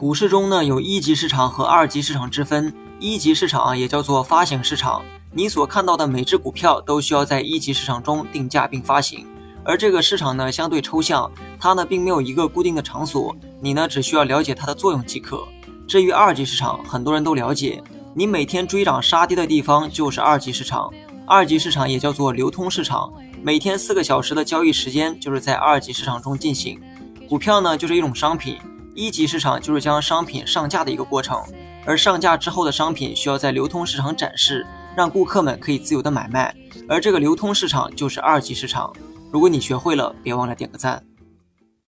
股市中呢有一级市场和二级市场之分，一级市场啊也叫做发行市场，你所看到的每只股票都需要在一级市场中定价并发行，而这个市场呢相对抽象，它呢并没有一个固定的场所，你呢只需要了解它的作用即可。至于二级市场，很多人都了解，你每天追涨杀跌的地方就是二级市场，二级市场也叫做流通市场，每天四个小时的交易时间就是在二级市场中进行，股票呢就是一种商品。一级市场就是将商品上架的一个过程，而上架之后的商品需要在流通市场展示，让顾客们可以自由的买卖，而这个流通市场就是二级市场。如果你学会了，别忘了点个赞。